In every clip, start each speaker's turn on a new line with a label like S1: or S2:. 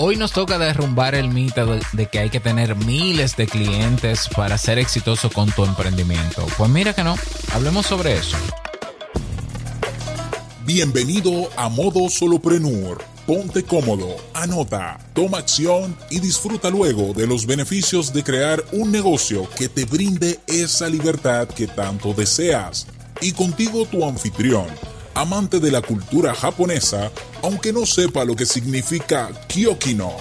S1: Hoy nos toca derrumbar el mito de, que hay que tener miles de clientes para ser exitoso con tu emprendimiento. Pues mira que no, hablemos sobre eso.
S2: Bienvenido a Modo Soloprenur. Ponte cómodo, anota, toma acción y disfruta luego de los beneficios de crear un negocio que te brinde esa libertad que tanto deseas. Y contigo tu anfitrión amante de la cultura japonesa, aunque no sepa lo que significa Kyokino,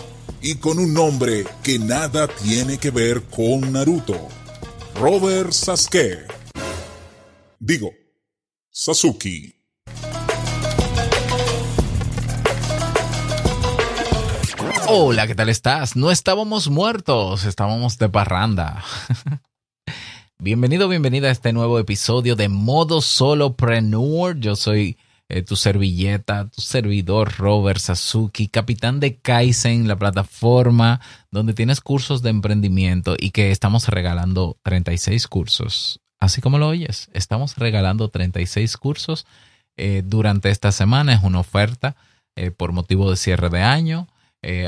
S2: y con un nombre que nada tiene que ver con Naruto. Robert Sasuke. Digo, Sasuke.
S1: Hola, ¿qué tal estás? No estábamos muertos, estábamos de parranda. Bienvenido, bienvenida a este nuevo episodio de Modo Solopreneur. Yo soy eh, tu servilleta, tu servidor Robert Sasuki, capitán de Kaizen, la plataforma donde tienes cursos de emprendimiento y que estamos regalando 36 cursos. Así como lo oyes, estamos regalando 36 cursos eh, durante esta semana. Es una oferta eh, por motivo de cierre de año.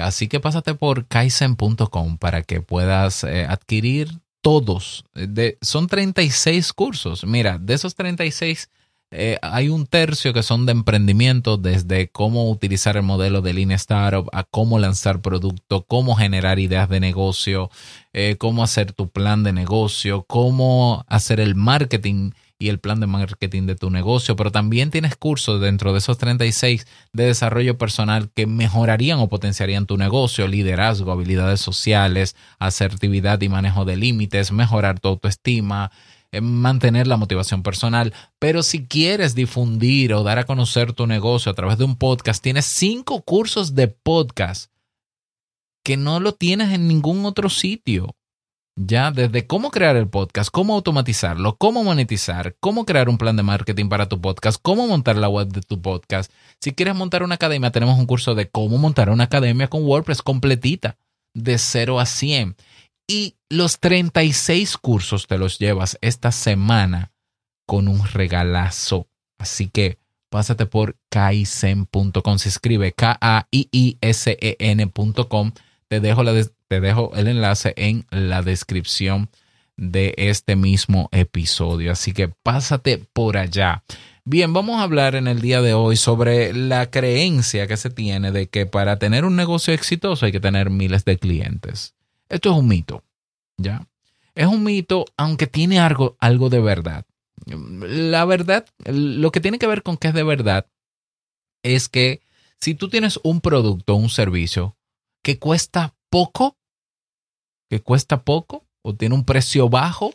S1: así que pásate por kaizen.com para que puedas adquirir todos. De, son 36 cursos. Mira, de esos 36 eh, hay un tercio que son de emprendimiento, desde cómo utilizar el modelo de línea startup a cómo lanzar producto, cómo generar ideas de negocio, eh, cómo hacer tu plan de negocio, cómo hacer el marketing y el plan de marketing de tu negocio, pero también tienes cursos dentro de esos 36 de desarrollo personal que mejorarían o potenciarían tu negocio, liderazgo, habilidades sociales, asertividad y manejo de límites, mejorar tu autoestima, eh, mantener la motivación personal. Pero si quieres difundir o dar a conocer tu negocio a través de un podcast, tienes cinco cursos de podcast que no lo tienes en ningún otro sitio. Ya, desde cómo crear el podcast, cómo automatizarlo, cómo monetizar, cómo crear un plan de marketing para tu podcast, cómo montar la web de tu podcast. Si quieres montar una academia, tenemos un curso de cómo montar una academia con WordPress completita, de 0 a 100. Y los 36 cursos te los llevas esta semana con un regalazo. Así que pásate por kaizen.com. Se escribe K-A-I-I-S-E-N.com. Te dejo la, te dejo el enlace en la descripción de este mismo episodio. Así que pásate por allá. Bien, vamos a hablar en el día de hoy sobre la creencia que se tiene de que para tener un negocio exitoso hay que tener miles de clientes. Esto es un mito, ¿ya? Es un mito, aunque tiene algo, algo de verdad. La verdad, lo que tiene que ver con que es de verdad es que si tú tienes un producto o un servicio que cuesta poco, que cuesta poco o tiene un precio bajo,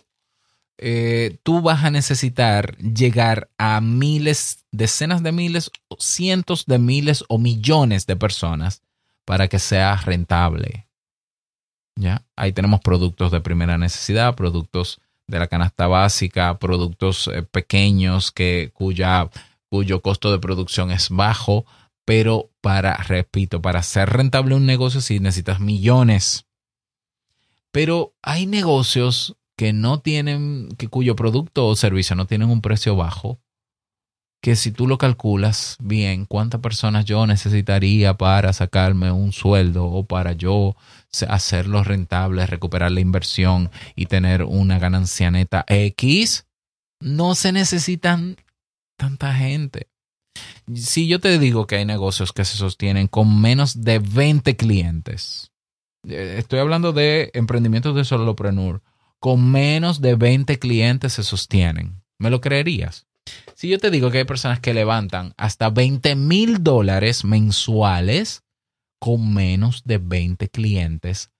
S1: eh, tú vas a necesitar llegar a miles, decenas de miles, cientos de miles o millones de personas para que sea rentable. ¿Ya? Ahí tenemos productos de primera necesidad, productos de la canasta básica, productos eh, pequeños que, cuya, cuyo costo de producción es bajo, pero para, repito, para ser rentable un negocio sí necesitas millones. Pero hay negocios que no tienen, que cuyo producto o servicio no tienen un precio bajo, que si tú lo calculas bien, cuántas personas yo necesitaría para sacarme un sueldo o para yo hacerlo rentable, recuperar la inversión y tener una ganancia neta X, no se necesitan tanta gente. Si yo te digo que hay negocios que se sostienen con menos de 20 clientes, eh, estoy hablando de emprendimientos de solopreneur, con menos de 20 clientes se sostienen. ¿Me lo creerías? Si yo te digo que hay personas que levantan hasta 20 mil dólares mensuales con menos de 20 clientes,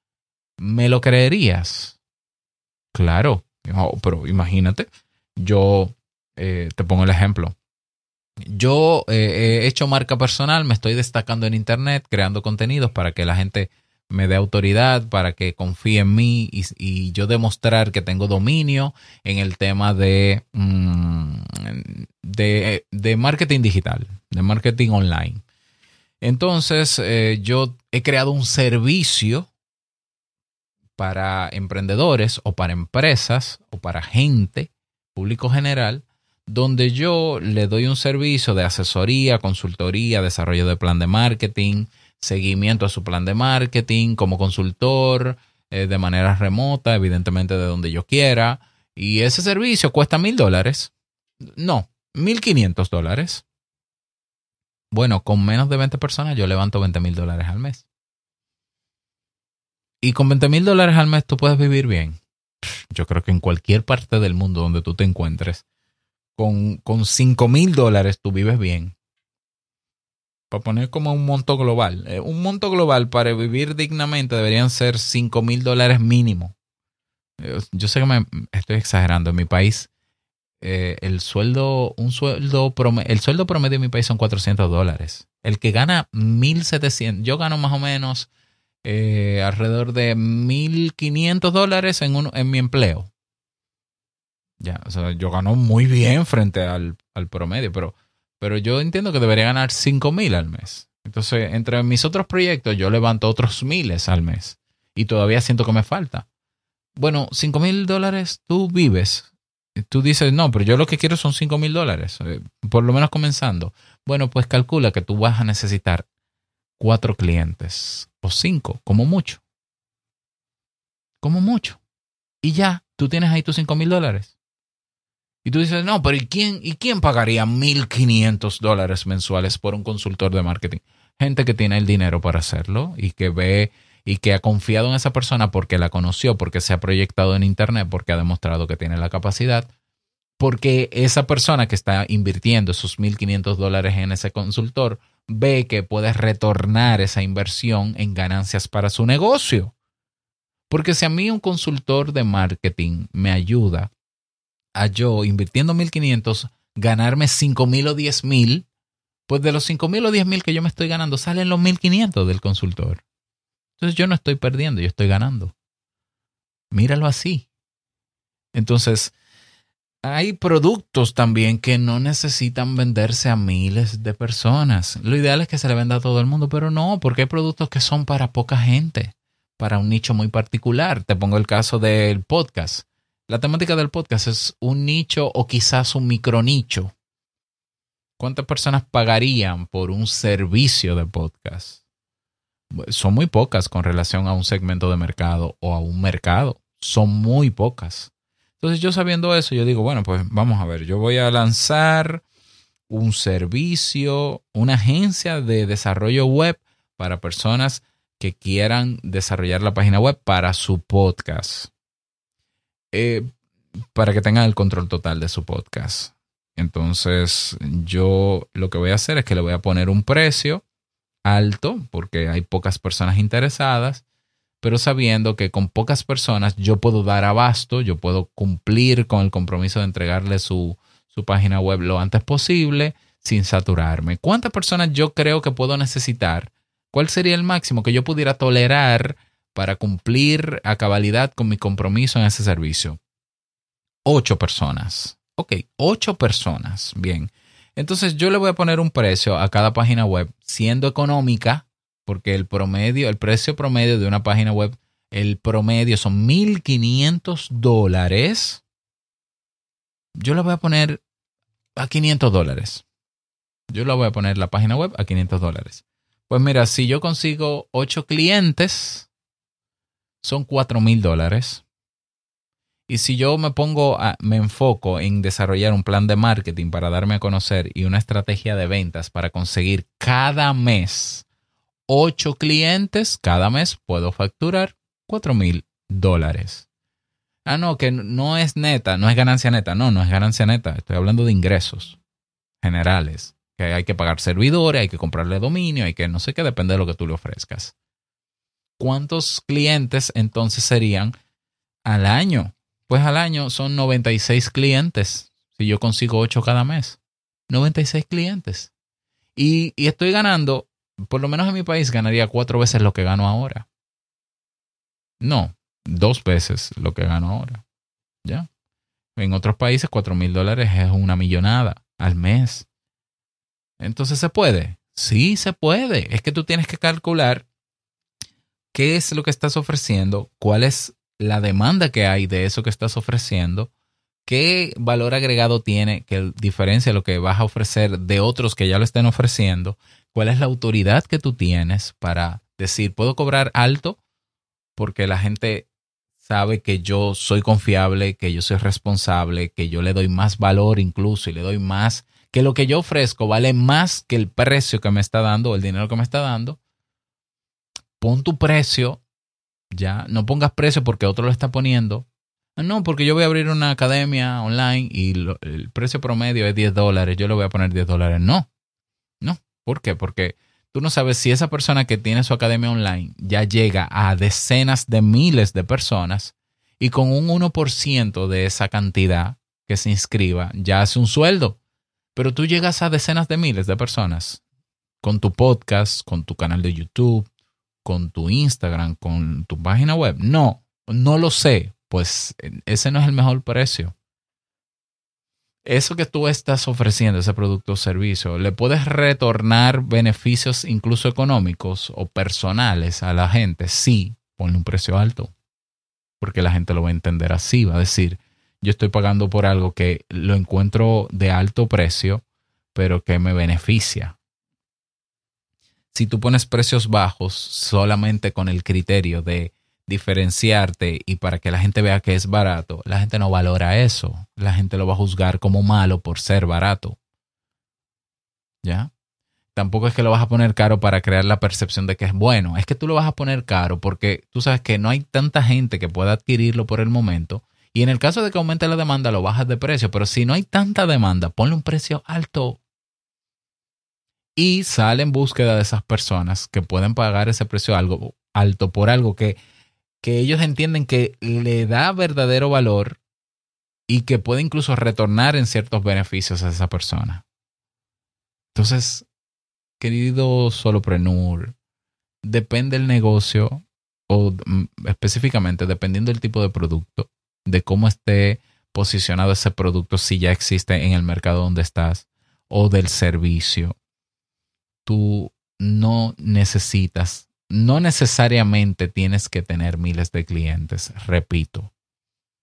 S1: ¿me lo creerías? Claro, pero imagínate, yo eh, te pongo el ejemplo. Yo eh, he hecho marca personal, me estoy destacando en Internet, creando contenidos para que la gente me dé autoridad, para que confíe en mí y, yo demostrar que tengo dominio en el tema de, mm, de, marketing digital, de marketing online. Entonces, eh, yo he creado un servicio para emprendedores o para empresas o para gente, público general, donde yo le doy un servicio de asesoría, consultoría, desarrollo de plan de marketing, seguimiento a su plan de marketing como consultor eh, de manera remota, evidentemente de donde yo quiera. Y ese servicio cuesta mil dólares. No, mil quinientos dólares. Bueno, con menos de 20 personas yo levanto 20 mil dólares al mes. Y con 20 mil dólares al mes tú puedes vivir bien. Yo creo que en cualquier parte del mundo donde tú te encuentres, con, con 5 mil dólares tú vives bien. Para poner como un monto global. Eh, un monto global para vivir dignamente deberían ser 5 mil dólares mínimo. Eh, yo sé que me estoy exagerando. En mi país, eh, el sueldo, un sueldo promedio, el sueldo promedio en mi país son 400 dólares. El que gana 1.700, yo gano más o menos alrededor de 1.500 dólares en, en mi empleo. Ya, o sea, yo gano muy bien frente al, al promedio, pero pero yo entiendo que debería ganar 5 mil al mes. Entonces, entre mis otros proyectos, yo levanto otros miles al mes y todavía siento que me falta. Bueno, 5 mil dólares tú vives. Tú dices, no, pero yo lo que quiero son 5 mil dólares, eh, por lo menos comenzando. Bueno, pues calcula que tú vas a necesitar cuatro clientes o cinco, como mucho. Como mucho. Y ya, tú tienes ahí tus 5 mil dólares. Y tú dices, no, pero ¿y quién, ¿y quién pagaría 1.500 dólares mensuales por un consultor de marketing? Gente que tiene el dinero para hacerlo y que ve y que ha confiado en esa persona porque la conoció, porque se ha proyectado en Internet, porque ha demostrado que tiene la capacidad, porque esa persona que está invirtiendo esos 1.500 dólares en ese consultor ve que puede retornar esa inversión en ganancias para su negocio. Porque si a mí un consultor de marketing me ayuda a yo invirtiendo 1500 ganarme 5000 o 10000, pues de los 5000 o 10000 que yo me estoy ganando salen los 1500 del consultor. Entonces yo no estoy perdiendo, yo estoy ganando. Míralo así. Entonces, hay productos también que no necesitan venderse a miles de personas. Lo ideal es que se le venda a todo el mundo, pero no, porque hay productos que son para poca gente, para un nicho muy particular. Te pongo el caso del podcast. La temática del podcast es un nicho o quizás un micronicho. ¿Cuántas personas pagarían por un servicio de podcast? Son muy pocas con relación a un segmento de mercado o a un mercado. Son muy pocas. Entonces yo sabiendo eso, yo digo, bueno, pues vamos a ver, yo voy a lanzar un servicio, una agencia de desarrollo web para personas que quieran desarrollar la página web para su podcast. Eh, para que tengan el control total de su podcast. Entonces, yo lo que voy a hacer es que le voy a poner un precio alto, porque hay pocas personas interesadas, pero sabiendo que con pocas personas yo puedo dar abasto, yo puedo cumplir con el compromiso de entregarle su, su página web lo antes posible sin saturarme. ¿Cuántas personas yo creo que puedo necesitar? ¿Cuál sería el máximo que yo pudiera tolerar para cumplir a cabalidad con mi compromiso en ese servicio? Ocho personas. Ok, ocho personas. Bien. Entonces yo le voy a poner un precio a cada página web siendo económica, porque el promedio, el precio promedio de una página web, el promedio son 1.500 dólares. Yo le voy a poner a 500 dólares. Yo le voy a poner la página web a 500 dólares. Pues mira, si yo consigo ocho clientes, son cuatro mil dólares. Y si yo me pongo, a, me enfoco en desarrollar un plan de marketing para darme a conocer y una estrategia de ventas para conseguir cada mes ocho clientes, cada mes puedo facturar cuatro mil dólares. Ah, no, que no es neta, no es ganancia neta. No, no es ganancia neta. Estoy hablando de ingresos generales. Que hay que pagar servidores, hay que comprarle dominio, hay que no sé qué, depende de lo que tú le ofrezcas. ¿Cuántos clientes entonces serían al año? Pues al año son 96 clientes. Si yo consigo 8 cada mes. 96 clientes. Y, y estoy ganando, por lo menos en mi país, ganaría cuatro veces lo que gano ahora. No, dos veces lo que gano ahora. ¿Ya? En otros países, cuatro mil dólares es una millonada al mes. Entonces, ¿se puede? Sí, se puede. Es que tú tienes que calcular qué es lo que estás ofreciendo, cuál es la demanda que hay de eso que estás ofreciendo, qué valor agregado tiene que diferencia lo que vas a ofrecer de otros que ya lo estén ofreciendo, ¿Cuál es la autoridad que tú tienes para decir, puedo cobrar alto porque la gente sabe que yo soy confiable, que yo soy responsable, que yo le doy más valor incluso y le doy más, que lo que yo ofrezco vale más que el precio que me está dando el dinero que me está dando? Pon tu precio, ya, no pongas precio porque otro lo está poniendo. Ah, no, porque yo voy a abrir una academia online y el precio promedio es 10 dólares, yo le voy a poner 10 dólares. No, no, ¿Por qué? Porque tú no sabes si esa persona que tiene su academia online ya llega a decenas de miles de personas y con un 1% de esa cantidad que se inscriba ya hace un sueldo. Pero tú llegas a decenas de miles de personas con tu podcast, con tu canal de YouTube, con tu Instagram, con tu página web. No, no lo sé. Pues ese no es el mejor precio eso que tú estás ofreciendo, ese producto o servicio, le puedes retornar beneficios incluso económicos o personales a la gente. Sí, ponle un precio alto, porque la gente lo va a entender así, va a decir, yo estoy pagando por algo que lo encuentro de alto precio, pero que me beneficia. Si tú pones precios bajos solamente con el criterio de diferenciarte y para que la gente vea que es barato, la gente no valora eso. La gente lo va a juzgar como malo por ser barato. ¿Ya? Tampoco es que lo vas a poner caro para crear la percepción de que es bueno. Es que tú lo vas a poner caro porque tú sabes que no hay tanta gente que pueda adquirirlo por el momento. Y en el caso de que aumente la demanda, lo bajas de precio. Pero si no hay tanta demanda, ponle un precio alto. Y sale en búsqueda de esas personas que pueden pagar ese precio algo alto por algo que que ellos entienden que le da verdadero valor y que puede incluso retornar en ciertos beneficios a esa persona. Entonces, querido solopreneur, depende el negocio o mm, específicamente dependiendo del tipo de producto, de cómo esté posicionado ese producto, si ya existe en el mercado donde estás o del servicio, tú no necesitas no necesariamente tienes que tener miles de clientes, repito,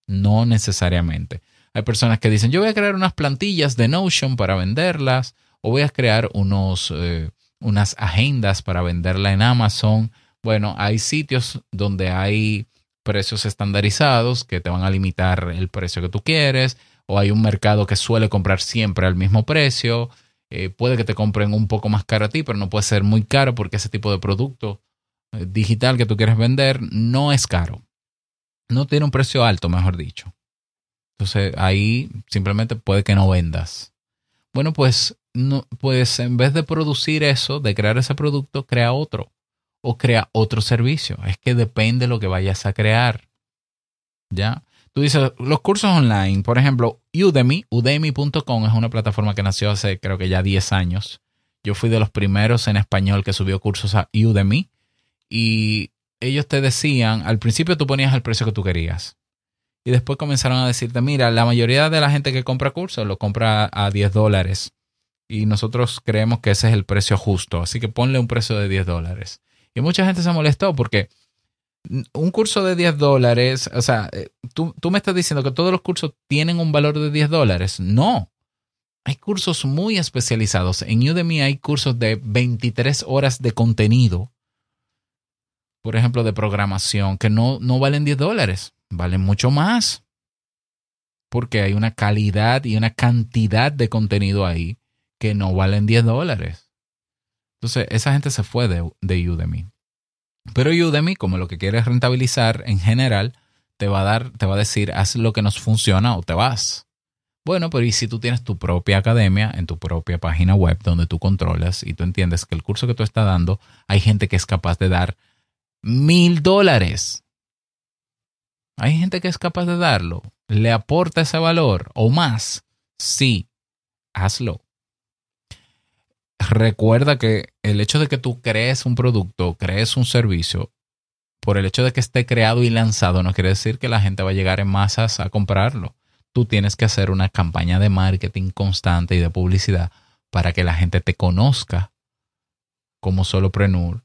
S1: no necesariamente. Hay personas que dicen, yo voy a crear unas plantillas de Notion para venderlas o voy a crear unos, eh, unas agendas para venderla en Amazon. Bueno, hay sitios donde hay precios estandarizados que te van a limitar el precio que tú quieres o hay un mercado que suele comprar siempre al mismo precio. Eh, puede que te compren un poco más caro a ti, pero no puede ser muy caro porque ese tipo de producto eh, digital que tú quieres vender no es caro. No tiene un precio alto, mejor dicho. Entonces ahí simplemente puede que no vendas. Bueno, pues, no, pues en vez de producir eso, de crear ese producto, crea otro o crea otro servicio. Es que depende de lo que vayas a crear. ¿Ya? Tú dices, los cursos online, por ejemplo, Udemy, udemy.com es una plataforma que nació hace creo que ya 10 años. Yo fui de los primeros en español que subió cursos a Udemy y ellos te decían, al principio tú ponías el precio que tú querías. Y después comenzaron a decirte, mira, la mayoría de la gente que compra cursos lo compra a 10 dólares. Y nosotros creemos que ese es el precio justo. Así que ponle un precio de 10 dólares. Y mucha gente se molestó porque un curso de 10 dólares, o sea, eh, tú, tú me estás diciendo que todos los cursos tienen un valor de 10 dólares. No. Hay cursos muy especializados. En Udemy hay cursos de 23 horas de contenido por ejemplo, de programación, que no, no valen 10 dólares, valen mucho más. Porque hay una calidad y una cantidad de contenido ahí que no valen 10 dólares. Entonces, esa gente se fue de, de Udemy. Pero Udemy, como lo que quieres rentabilizar en general, te va a dar, te va a decir, haz lo que nos funciona o te vas. Bueno, pero ¿y si tú tienes tu propia academia en tu propia página web donde tú controlas y tú entiendes que el curso que tú estás dando, hay gente que es capaz de dar mil dólares. Hay gente que es capaz de darlo. ¿Le aporta ese valor o más? Sí, hazlo. Recuerda que el hecho de que tú crees un producto, crees un servicio, por el hecho de que esté creado y lanzado, no quiere decir que la gente va a llegar en masas a comprarlo. Tú tienes que hacer una campaña de marketing constante y de publicidad para que la gente te conozca como solopreneur,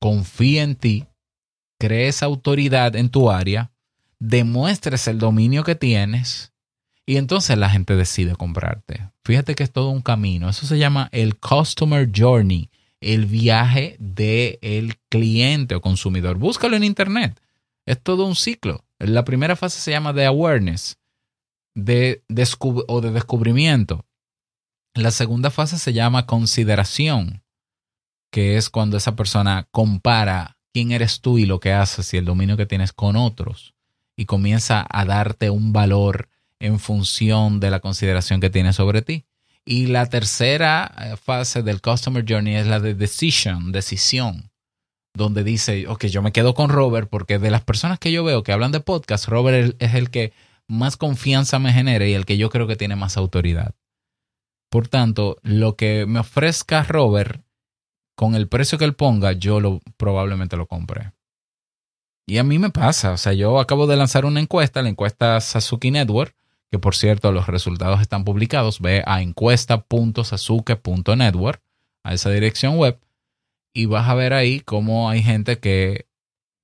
S1: confíe en ti crees autoridad en tu área, demuestres el dominio que tienes y entonces la gente decide comprarte. Fíjate que es todo un camino. Eso se llama el Customer Journey el viaje del cliente o consumidor. Búscalo en internet. Es todo un ciclo. La primera fase se llama de awareness de o de descubrimiento. La segunda fase se llama consideración, que es cuando esa persona compara quién eres tú y lo que haces y el dominio que tienes con otros y comienza a darte un valor en función de la consideración que tiene sobre ti. Y la tercera eh, fase del Customer Journey es la de decision, decisión, donde dice, ok, yo me quedo con Robert porque de las personas que yo veo que hablan de podcast, Robert es el que más confianza me genere y el que yo creo que tiene más autoridad. Por tanto, lo que me ofrezca Robert, con el precio que él ponga, yo lo, probablemente lo compre. Y a mí me pasa, o sea, yo acabo de lanzar una encuesta, la encuesta Sasuke Network, que por cierto los resultados están publicados, ve a encuesta.sasuke.network, a esa dirección web, y vas a ver ahí cómo hay gente que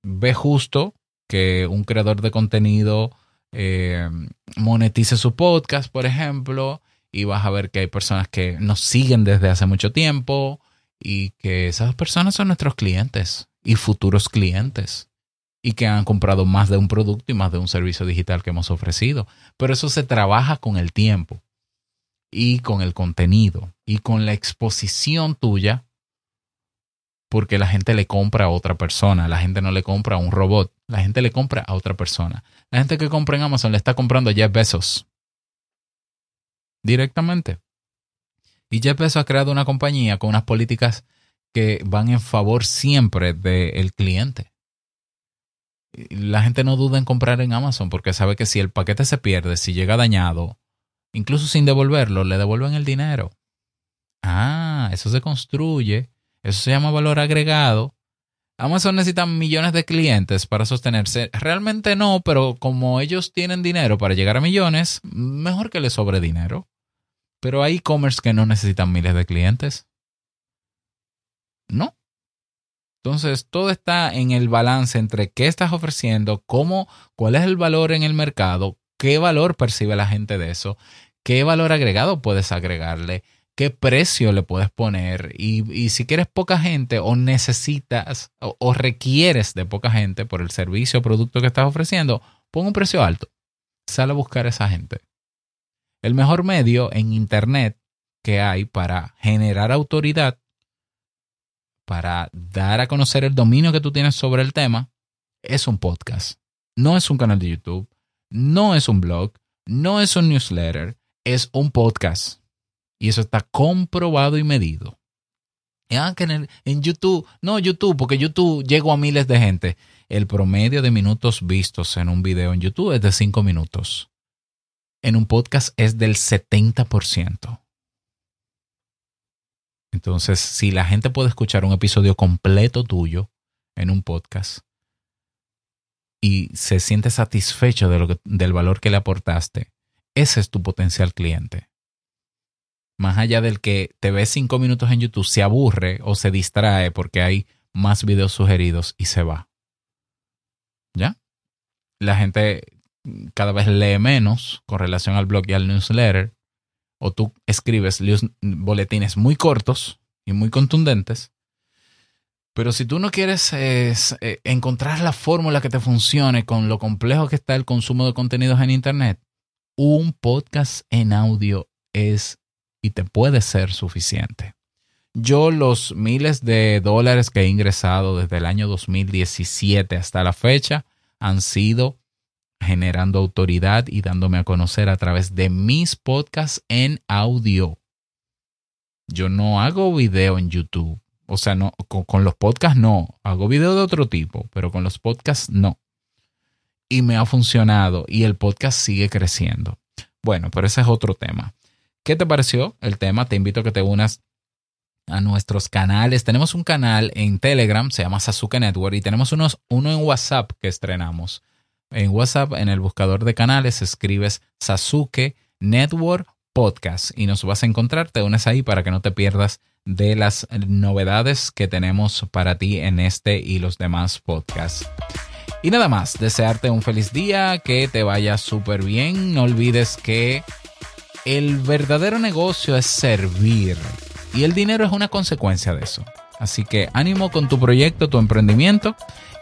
S1: ve justo que un creador de contenido eh, monetice su podcast, por ejemplo, y vas a ver que hay personas que nos siguen desde hace mucho tiempo y que esas personas son nuestros clientes y futuros clientes y que han comprado más de un producto y más de un servicio digital que hemos ofrecido. Pero eso se trabaja con el tiempo y con el contenido y con la exposición tuya porque la gente le compra a otra persona, la gente no le compra a un robot, la gente le compra a otra persona. La gente que compra en Amazon le está comprando a Jeff Bezos directamente. Y Jeff Bezos ha creado una compañía con unas políticas que van en favor siempre del cliente. La gente no duda en comprar en Amazon porque sabe que si el paquete se pierde, si llega dañado, incluso sin devolverlo, le devuelven el dinero. Ah, eso se construye eso se llama valor agregado. Amazon necesita millones de clientes para sostenerse. Realmente no, pero como ellos tienen dinero para llegar a millones, mejor que les sobre dinero. Pero hay e-commerce que no necesitan miles de clientes. No. Entonces, todo está en el balance entre qué estás ofreciendo, cómo, cuál es el valor en el mercado, qué valor percibe la gente de eso, qué valor agregado puedes agregarle, qué precio le puedes poner y, si quieres poca gente o necesitas o, requieres de poca gente por el servicio o producto que estás ofreciendo, pon un precio alto. Sale a buscar a esa gente. El mejor medio en Internet que hay para generar autoridad, para dar a conocer el dominio que tú tienes sobre el tema, es un podcast. No es un canal de YouTube, no es un blog, no es un newsletter, es un podcast. Y eso está comprobado y medido. Ah, que en, YouTube, no YouTube, porque YouTube llegó a miles de gente. El promedio de minutos vistos en un video en YouTube es de 5 minutos. En un podcast es del 70%. Entonces, si la gente puede escuchar un episodio completo tuyo en un podcast y se siente satisfecho de lo del valor que le aportaste, ese es tu potencial cliente más allá del que te ve cinco minutos en YouTube, se aburre o se distrae porque hay más videos sugeridos y se va. ¿Ya? La gente cada vez lee menos con relación al blog y al newsletter. O tú escribes boletines muy cortos y muy contundentes. Pero si tú no quieres eh, encontrar la fórmula que te funcione con lo complejo que está el consumo de contenidos en Internet, un podcast en audio es y te puede ser suficiente. Yo los miles de dólares que he ingresado desde el año 2017 hasta la fecha han sido generando autoridad y dándome a conocer a través de mis podcasts en audio. Yo no hago video en YouTube. O sea, no, con, los podcasts no. Hago video de otro tipo, pero con los podcasts no. Y me ha funcionado y el podcast sigue creciendo. Bueno, pero ese es otro tema. ¿Qué te pareció el tema? Te invito a que te unas a nuestros canales. Tenemos un canal en Telegram, se llama Sasuke Network, y tenemos unos, uno en WhatsApp que estrenamos. En WhatsApp, en el buscador de canales, escribes Sasuke Network Podcast y nos vas a encontrar. Te unes ahí para que no te pierdas de las novedades que tenemos para ti en este y los demás podcasts. Y nada más, desearte un feliz día, que te vaya súper bien. No olvides que el verdadero negocio es servir y el dinero es una consecuencia de eso. Así que ánimo con tu proyecto, tu emprendimiento